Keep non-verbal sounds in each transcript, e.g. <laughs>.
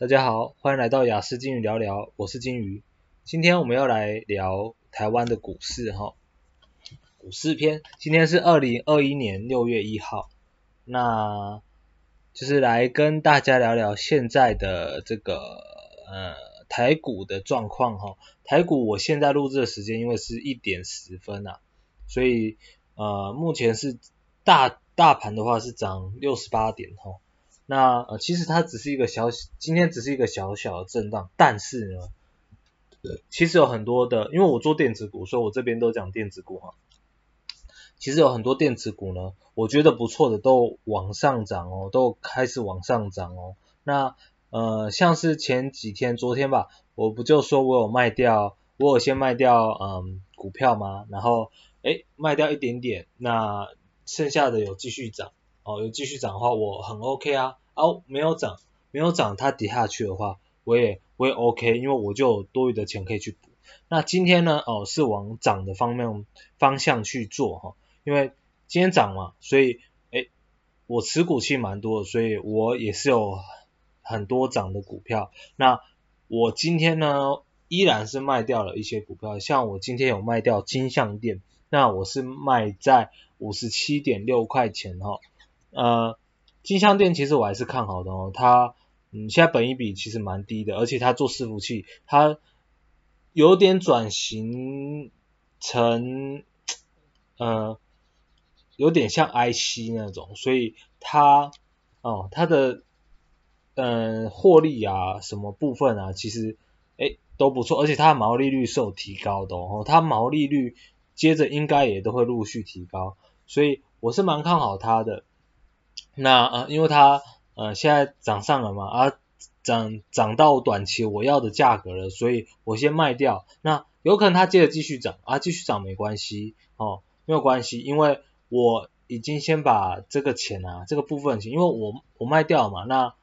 大家好，欢迎来到雅思金鱼聊聊，我是金鱼。今天我们要来聊台湾的股市哈，股市篇。今天是二零二一年六月一号，那就是来跟大家聊聊现在的这个呃台股的状况哈。台股我现在录制的时间因为是一点十分啊，所以呃目前是大大盘的话是涨六十八点哈。那呃，其实它只是一个小，今天只是一个小小的震荡，但是呢，其实有很多的，因为我做电子股，所以我这边都讲电子股哈。其实有很多电子股呢，我觉得不错的都往上涨哦，都开始往上涨哦。那呃，像是前几天，昨天吧，我不就说我有卖掉，我有先卖掉嗯股票吗？然后诶卖掉一点点，那剩下的有继续涨哦，有继续涨的话，我很 OK 啊。哦，没有涨，没有涨，它跌下去的话，我也我也 OK，因为我就有多余的钱可以去补。那今天呢，哦，是往涨的方面方向去做哈，因为今天涨嘛，所以诶，我持股期蛮多的，所以我也是有很多涨的股票。那我今天呢，依然是卖掉了一些股票，像我今天有卖掉金像电，那我是卖在五十七点六块钱哈，呃。金像电其实我还是看好的哦，它嗯现在本益比其实蛮低的，而且它做伺服器，它有点转型成呃有点像 IC 那种，所以它哦它的嗯、获利啊什么部分啊其实诶都不错，而且它的毛利率是有提高的哦，它毛利率接着应该也都会陆续提高，所以我是蛮看好它的。那呃，因为它呃现在涨上了嘛，啊涨涨到短期我要的价格了，所以我先卖掉。那有可能它接着继续涨啊，继续涨没关系哦，没有关系，因为我已经先把这个钱啊这个部分钱，因为我我卖掉嘛，那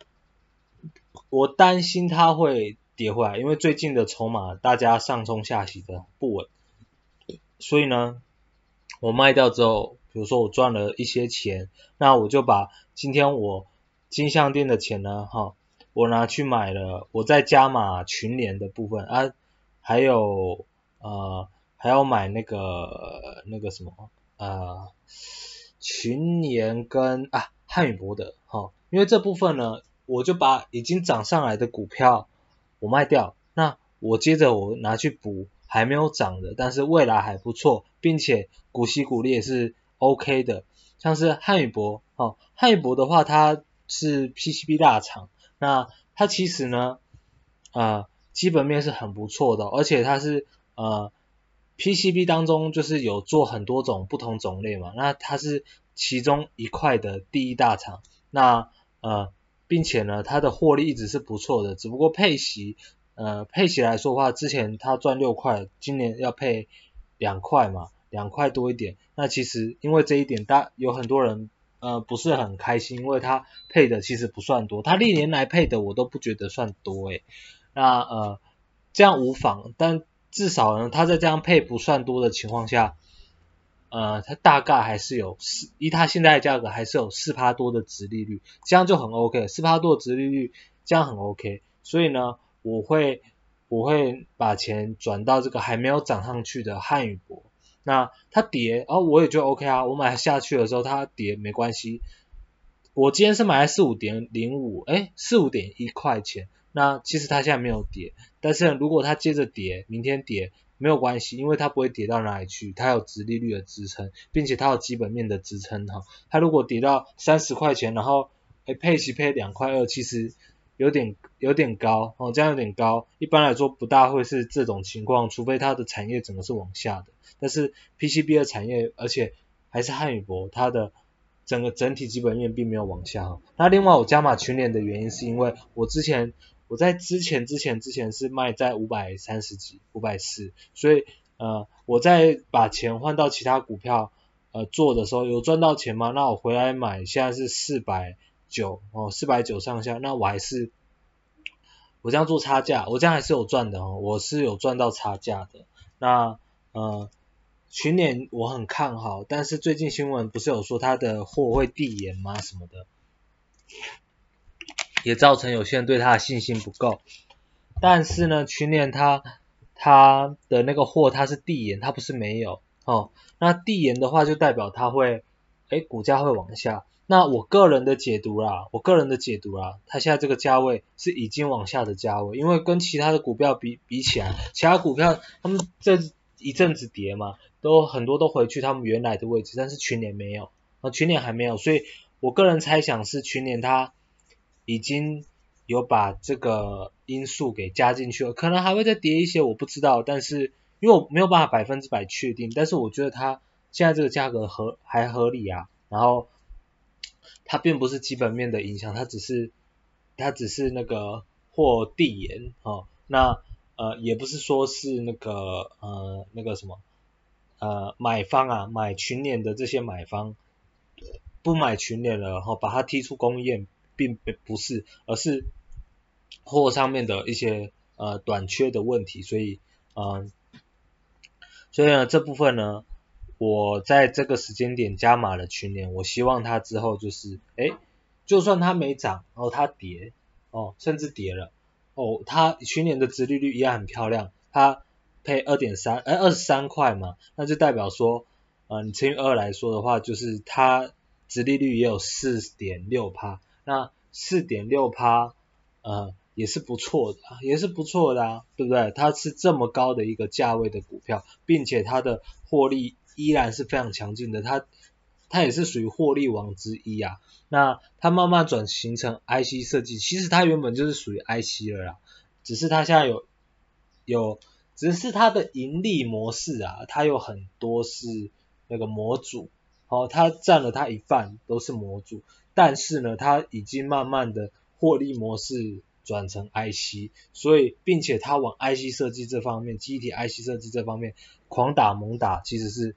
我担心它会跌回来，因为最近的筹码大家上冲下洗的不稳，所以呢，我卖掉之后。比如说我赚了一些钱，那我就把今天我金像电的钱呢，哈，我拿去买了，我再加码群联的部分啊，还有呃还要买那个那个什么呃群联跟啊汉语博德哈，因为这部分呢，我就把已经涨上来的股票我卖掉，那我接着我拿去补还没有涨的，但是未来还不错，并且股息股利也是。OK 的，像是汉语博哦，汉语博的话，它是 PCB 大厂，那它其实呢，呃，基本面是很不错的，而且它是呃 PCB 当中就是有做很多种不同种类嘛，那它是其中一块的第一大厂，那呃，并且呢，它的获利一直是不错的，只不过配息，呃，配息来说的话，之前它赚六块，今年要配两块嘛。两块多一点，那其实因为这一点，大有很多人呃不是很开心，因为他配的其实不算多，他历年来配的我都不觉得算多诶。那呃这样无妨，但至少呢他在这样配不算多的情况下，呃他大概还是有四，以他现在的价格还是有四趴多的殖利率，这样就很 OK，四趴多的殖利率这样很 OK，所以呢我会我会把钱转到这个还没有涨上去的汉语博。那它跌，哦，我也觉得 OK 啊，我买下去的时候它跌没关系。我今天是买在四五点零五，诶，四五点一块钱。那其实它现在没有跌，但是如果它接着跌，明天跌没有关系，因为它不会跌到哪里去，它有殖利率的支撑，并且它有基本面的支撑哈。它如果跌到三十块钱，然后诶配息配两块二，其实有点有点高哦，这样有点高。一般来说不大会是这种情况，除非它的产业整个是往下的。但是 PCB 的产业，而且还是汉语博，它的整个整体基本面并没有往下。那另外我加码群联的原因是因为我之前我在之前之前之前是卖在五百三十几五百四，所以呃我在把钱换到其他股票呃做的时候有赚到钱吗？那我回来买现在是四百九哦四百九上下，那我还是我这样做差价，我这样还是有赚的哦，我是有赚到差价的。那呃。群联我很看好，但是最近新闻不是有说它的货会递延吗？什么的。也造成有些人对它的信心不够。但是呢，群联它它的那个货它是递延，它不是没有哦。那递延的话就代表它会，哎，股价会往下。那我个人的解读啦，我个人的解读啦，它现在这个价位是已经往下的价位，因为跟其他的股票比比起来，其他股票他们这一阵子跌嘛，都很多都回去他们原来的位置，但是群联没有，啊，群联还没有，所以我个人猜想是群联它已经有把这个因素给加进去了，可能还会再跌一些，我不知道，但是因为我没有办法百分之百确定，但是我觉得它现在这个价格合还合理啊，然后。它并不是基本面的影响，它只是它只是那个货递延哦，那呃也不是说是那个呃那个什么呃买方啊买群联的这些买方不买群联了，然后把它踢出供应链，并不是，而是货上面的一些呃短缺的问题，所以嗯、所以呢这部分呢。我在这个时间点加码了群联，我希望它之后就是，哎，就算它没涨，哦，它跌，哦，甚至跌了，哦，它群联的殖利率一样很漂亮，它配二点三，哎，二十三块嘛，那就代表说，呃，你乘以二来说的话，就是它殖利率也有四点六趴，那四点六趴，呃，也是不错的，也是不错的啊，对不对？它是这么高的一个价位的股票，并且它的获利。依然是非常强劲的，它它也是属于获利王之一啊。那它慢慢转型成 IC 设计，其实它原本就是属于 IC 了啦，只是它现在有有，只是它的盈利模式啊，它有很多是那个模组，哦，它占了它一半都是模组，但是呢，它已经慢慢的获利模式转成 IC，所以并且它往 IC 设计这方面，机体 IC 设计这方面。狂打猛打，其实是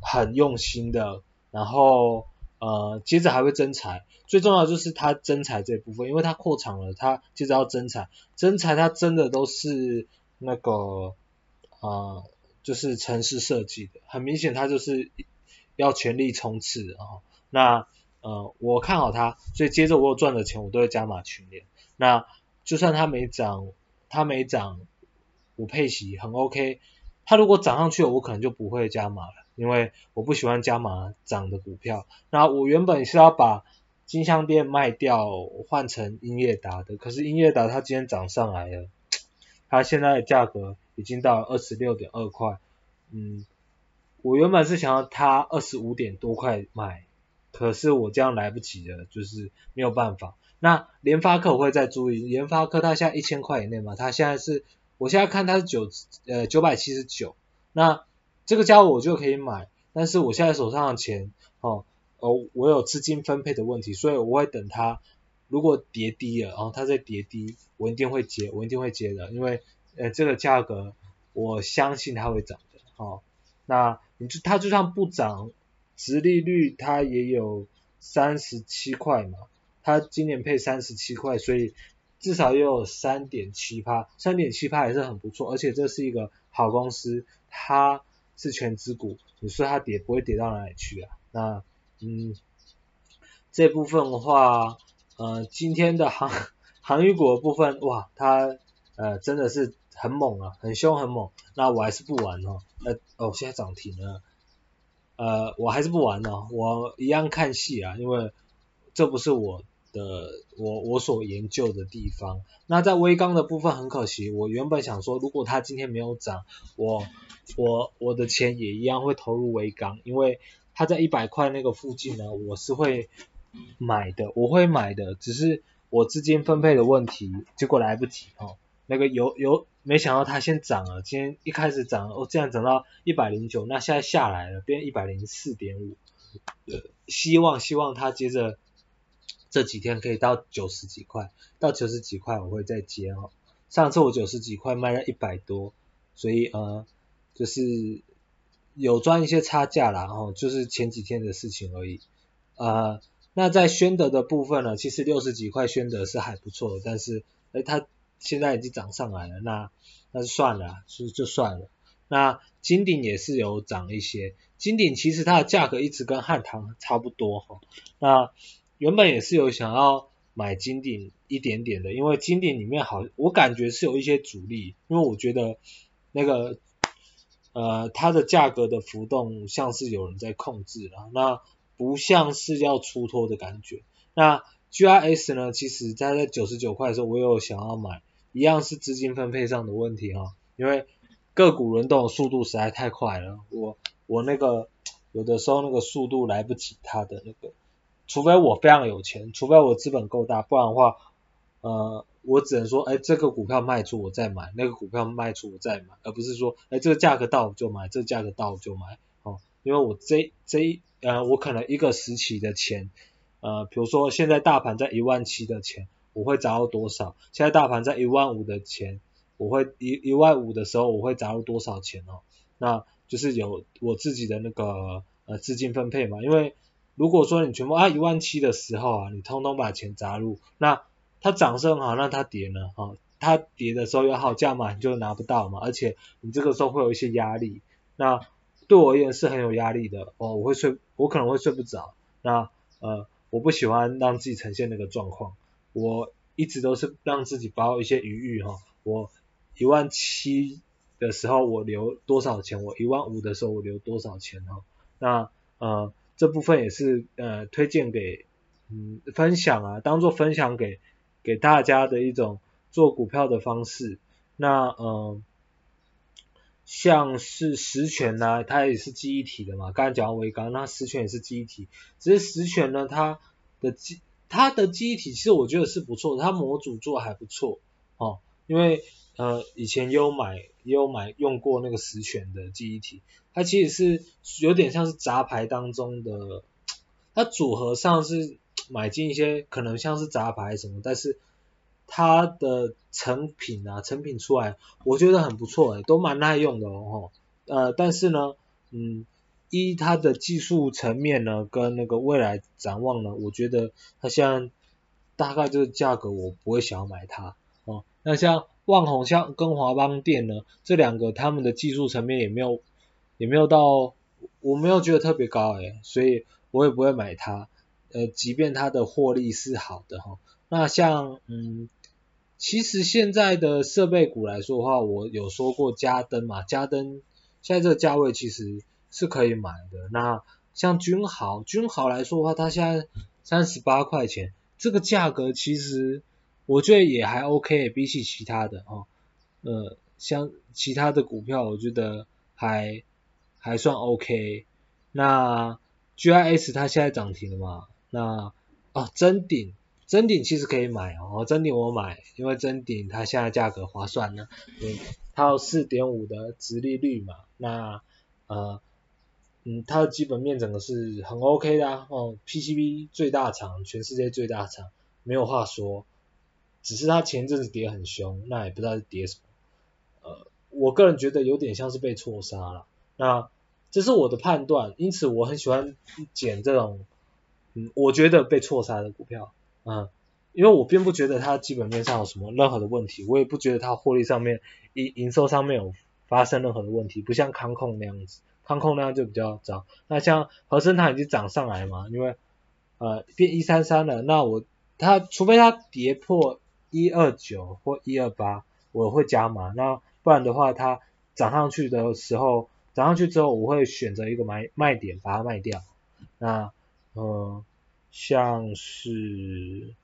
很用心的。然后呃，接着还会增材，最重要就是它增材这部分，因为它扩厂了，它接着要增材，增材它真的都是那个啊、呃，就是城市设计的，很明显它就是要全力冲刺啊。那呃，我看好它，所以接着我有赚的钱，我都会加码群联。那就算它没涨，它没涨，我配息很 OK。它如果涨上去了，我可能就不会加码了，因为我不喜欢加码涨的股票。那我原本是要把金像电卖掉，换成英业达的，可是英业达它今天涨上来了，它现在的价格已经到二十六点二块，嗯，我原本是想要它二十五点多块卖，可是我这样来不及了，就是没有办法。那联发科我会再注意，联发科它现在一千块以内嘛，它现在是。我现在看它是九呃九百七十九，那这个价我就可以买，但是我现在手上的钱哦哦我有资金分配的问题，所以我会等它如果跌低了，然后它再跌低，我一定会接，我一定会接的，因为呃这个价格我相信它会涨的，哦，那你就它就算不涨，殖利率它也有三十七块嘛，它今年配三十七块，所以。至少也有三点七趴，三点七趴也是很不错，而且这是一个好公司，它是全资股，你说它跌不会跌到哪里去啊？那嗯，这部分的话，呃，今天的航 <laughs> 航运股的部分，哇，它呃真的是很猛啊，很凶很猛，那我还是不玩哦，呃哦现在涨停了，呃我还是不玩了，我一样看戏啊，因为这不是我。的我我所研究的地方，那在微钢的部分很可惜，我原本想说，如果它今天没有涨，我我我的钱也一样会投入微钢，因为它在一百块那个附近呢，我是会买的，我会买的，只是我资金分配的问题，结果来不及哦，那个有有没想到它先涨了，今天一开始涨了，哦这样涨到一百零九，那现在下来了，变一百零四点五，希望希望它接着。这几天可以到九十几块，到九十几块我会再接哦。上次我九十几块卖了一百多，所以呃就是有赚一些差价啦，然后就是前几天的事情而已。呃，那在宣德的部分呢，其实六十几块宣德是还不错，但是哎它现在已经涨上来了，那那就算了，就就算了。那金鼎也是有涨一些，金鼎其实它的价格一直跟汉唐差不多哈，那。原本也是有想要买金鼎一点点的，因为金鼎里面好，我感觉是有一些阻力，因为我觉得那个呃它的价格的浮动像是有人在控制了，那不像是要出脱的感觉。那 GRS 呢，其实它在九十九块的时候，我有想要买，一样是资金分配上的问题哈，因为个股轮动的速度实在太快了，我我那个有的时候那个速度来不及它的那个。除非我非常有钱，除非我资本够大，不然的话，呃，我只能说，哎，这个股票卖出我再买，那个股票卖出我再买，而不是说，哎，这个价格到我就买，这个价格到我就买，哦，因为我这这一，呃，我可能一个时期的钱，呃，比如说现在大盘在一万七的钱，我会砸入多少？现在大盘在一万五的钱，我会一一万五的时候我会砸入多少钱哦？那就是有我自己的那个呃资金分配嘛，因为。如果说你全部啊一万七的时候啊，你通通把钱砸入，那它涨是很好，那它跌呢？哈，它跌的时候有好价嘛，你就拿不到嘛，而且你这个时候会有一些压力，那对我而言是很有压力的哦，我会睡，我可能会睡不着，那呃，我不喜欢让自己呈现那个状况，我一直都是让自己保有一些余裕哈，我一万七的时候我留多少钱，我一万五的时候我留多少钱哈，那呃。这部分也是呃推荐给嗯分享啊，当做分享给给大家的一种做股票的方式。那、呃，像是十銓呢，它也是记忆体的嘛，刚才讲到威刚，那十銓也是记忆体，只是十銓呢，它的记它的记忆体其实我觉得是不错，它模组做还不错哦，因为呃以前也有买也有买用过那个十全的记忆体。它其实是有点像是杂牌当中的，它组合上是买进一些可能像是杂牌什么，但是它的成品啊，成品出来我觉得很不错诶，都蛮耐用的哦，呃，但是呢，嗯，依它的技术层面呢，跟那个未来展望呢，我觉得它现在大概这个价格我不会想要买它哦。那像旺宏像跟华邦电呢，这两个他们的技术层面也没有。也没有到，我没有觉得特别高诶，所以我也不会买它。呃，即便它的获利是好的哈，那像嗯，其实现在的设备股来说的话，我有说过嘉登嘛，嘉登现在这个价位其实是可以买的。那像君豪，君豪来说的话，它现在三十八块钱，这个价格其实我觉得也还 OK，比起其他的哈，呃，像其他的股票，我觉得还。还算 OK，那 GIS 它现在涨停了嘛？那哦，真鼎，真鼎其实可以买哦，真鼎我买，因为臻鼎它现在价格划算呢，嗯，它有四点五的殖利率嘛，那呃，嗯，它的基本面整个是很 OK 的啊，哦，PCB 最大厂，全世界最大厂，没有话说，只是它前阵子跌很凶，那也不知道是跌什么，呃，我个人觉得有点像是被错杀了。那这是我的判断，因此我很喜欢捡这种，嗯，我觉得被错杀的股票，嗯，因为我并不觉得它基本面上有什么任何的问题，我也不觉得它获利上面营营收上面有发生任何的问题，不像康控那样子，康控那样就比较糟。那像和生它已经涨上来嘛，因为呃变一三三了，那我它除非它跌破一二九或一二八，我会加码，那不然的话它涨上去的时候。涨上去之后，我会选择一个买卖点，把它卖掉。那呃，像是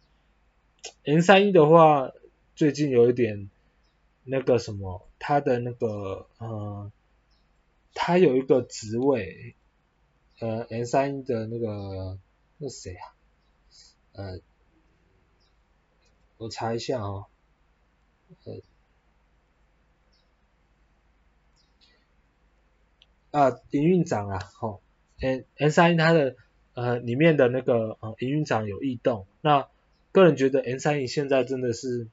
N 三一的话，最近有一点那个什么，它的那个呃，它有一个职位，呃，N 三一的那个那谁啊？呃，我查一下啊、哦，呃。啊，营运长啊，吼，N N 三它的呃里面的那个呃营运长有异动，那个人觉得 N 三一现在真的是，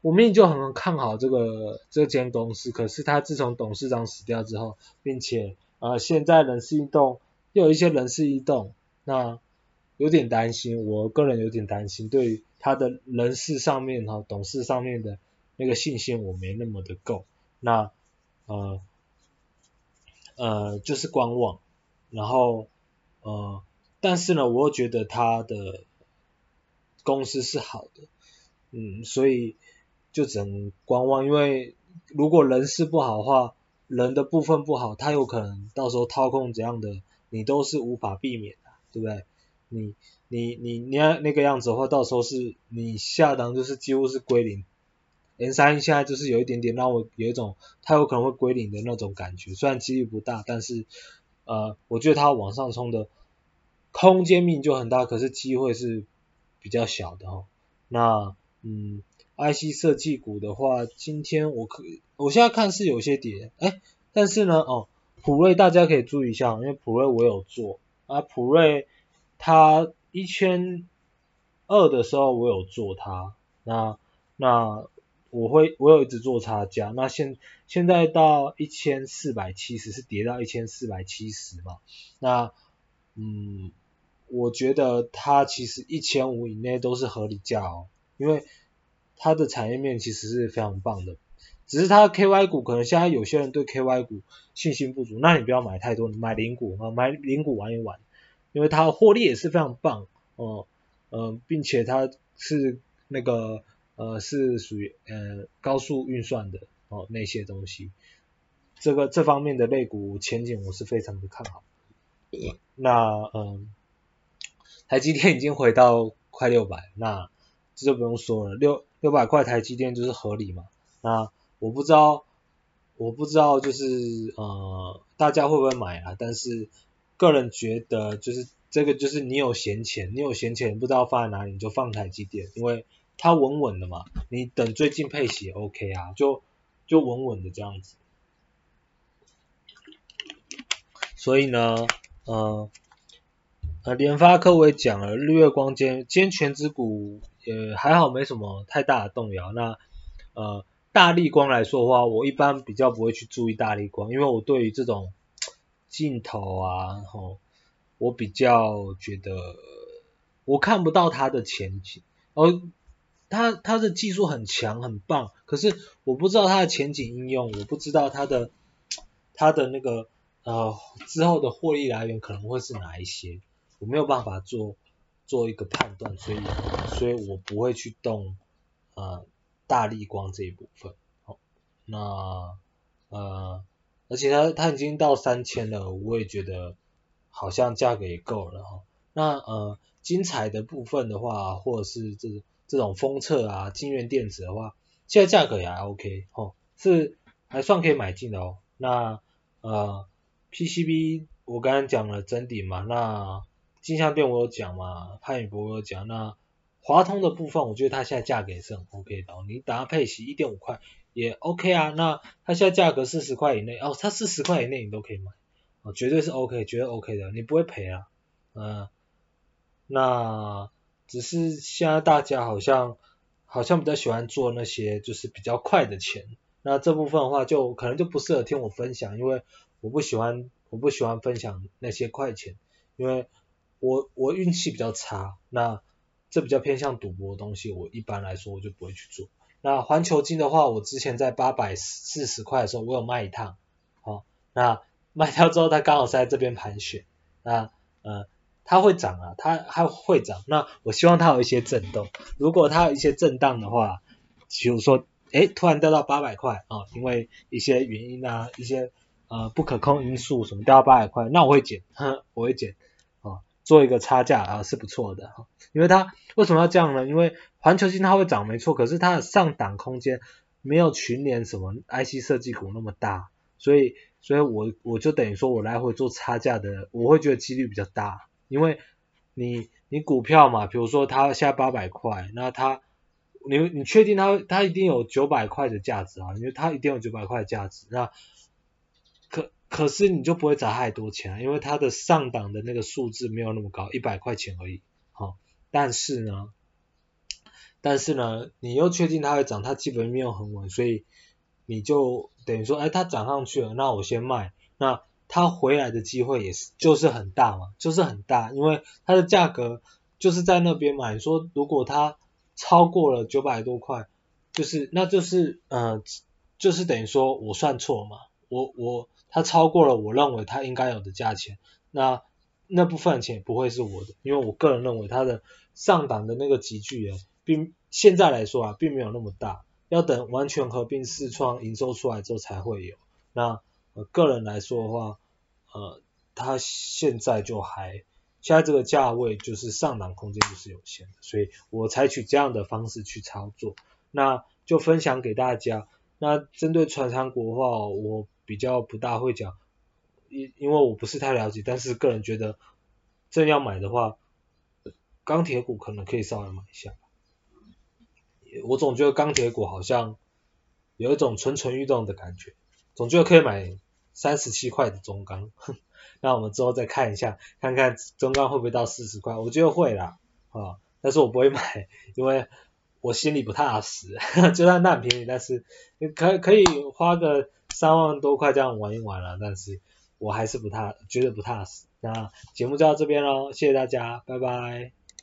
我明明就很看好这个这间公司，可是他自从董事长死掉之后，并且呃现在人事异动，又有一些人事异动，那有点担心，我个人有点担心，对于他的人事上面哈，董事上面的那个信心我没那么的够，那呃。呃，就是观望，然后呃，但是呢，我又觉得他的公司是好的，嗯，所以就只能观望，因为如果人事不好的话，人的部分不好，他有可能到时候掏空怎样的，你都是无法避免的，对不对？你你你你要那个样子的话，到时候是你下档就是几乎是归零。M 三现在就是有一点点让我有一种它有可能会归零的那种感觉，虽然几率不大，但是呃，我觉得它往上冲的空间命就很大，可是机会是比较小的哦。那嗯，IC 设计股的话，今天我可我现在看是有些跌，哎，但是呢，哦，普瑞大家可以注意一下，因为普瑞我有做啊，普瑞它一千二的时候我有做它，那那。我会我有一直做差价，那现现在到一千四百七十是跌到一千四百七十嘛，那嗯，我觉得它其实一千五以内都是合理价哦，因为它的产业面其实是非常棒的，只是它 KY 股可能现在有些人对 KY 股信心不足，那你不要买太多，你买零股啊，买零股玩一玩，因为它获利也是非常棒哦，嗯、呃，并且它是那个。呃，是属于呃高速运算的哦那些东西，这个这方面的类股前景我是非常的看好。那嗯、呃，台积电已经回到快六百，那这就不用说了，六六百块台积电就是合理嘛。那我不知道，我不知道就是呃大家会不会买啊？但是个人觉得就是这个就是你有闲钱，你有闲钱不知道放在哪里，你就放台积电，因为。它稳稳的嘛，你等最近配息 OK 啊，就就稳稳的这样子。所以呢，呃，呃，联发科我也讲了，日月光今天权值股也还好，没什么太大的动摇。那呃，大立光来说的话，我一般比较不会去注意大立光，因为我对于这种镜头啊，吼，我比较觉得我看不到它的前景，而。它它的技术很强很棒，可是我不知道它的前景应用，我不知道它的它的那个呃之后的获利来源可能会是哪一些，我没有办法做做一个判断，所以所以我不会去动呃大立光这一部分。好，那呃而且它它已经到三千了，我也觉得好像价格也够了哈。那呃精彩的部分的话，或者是这。这种封测啊，晶圆电子的话，现在价格也还 OK 哦，是还算可以买进的哦。那呃 PCB 我刚刚讲了真顶嘛，那金像电我有讲嘛，汉语博有讲，那华通的部分我觉得它现在价格也是很 OK 的哦，你打它配息一点五块也 OK 啊，那它现在价格四十块以内哦，它四十块以内你都可以买哦，绝对是 OK，绝对 OK 的，你不会赔啊，嗯、那。只是现在大家好像好像比较喜欢做那些就是比较快的钱，那这部分的话就可能就不适合听我分享，因为我不喜欢我不喜欢分享那些快钱，因为我我运气比较差，那这比较偏向赌博的东西，我一般来说我就不会去做。那环球金的话，我之前在八百四十块的时候我有卖一趟，好，那 <laughs> 卖掉之后它刚好是在这边盘旋，那呃。它会涨啊，它还会涨。那我希望它有一些震动。如果它有一些震荡的话，比如说，诶，突然掉到八百块啊，因为一些原因啊，一些呃不可控因素什么掉到八百块，那我会减，哼，<laughs> 我会减啊，做一个差价啊是不错的哈。因为它为什么要这样呢？因为环球金它会涨没错，可是它的上档空间没有群联什么 IC 设计股那么大，所以所以我我就等于说我来回做差价的，我会觉得几率比较大。因为你你股票嘛，比如说它现在八百块，那它你你确定它它一定有九百块的价值啊？因为它一定有九百块的价值，那可可是你就不会砸太多钱啊，因为它的上档的那个数字没有那么高，一百块钱而已，好，但是呢，但是呢，你又确定它会涨，它基本面又很稳，所以你就等于说，哎，它涨上去了，那我先卖，那。它回来的机会也是就是很大嘛，就是很大，因为它的价格就是在那边嘛。你说如果它超过了九百多块，就是那就是呃就是等于说我算错嘛，我我它超过了我认为它应该有的价钱，那那部分钱不会是我的，因为我个人认为它的上档的那个级距，并现在来说啊，并没有那么大，要等完全合并视创营收出来之后才会有。那呃个人来说的话，呃，它现在就还，现在这个价位就是上档空间就是有限的，所以我采取这样的方式去操作，那就分享给大家。那针对传产股的话，我比较不大会讲，因因为我不是太了解，但是个人觉得，真要买的话，钢铁股可能可以稍微买一下。我总觉得钢铁股好像有一种蠢蠢欲动的感觉，总觉得可以买三十七块的中钢，<laughs> 那我们之后再看一下，看看中钢会不会到四十块，我觉得会啦，啊，但是我不会买，因为。我心里不踏实，<laughs> 就算那很便宜，但是可可以花个三万多块这样玩一玩了，但是我还是不踏，觉得不踏实。那节目就到这边喽，谢谢大家，拜拜。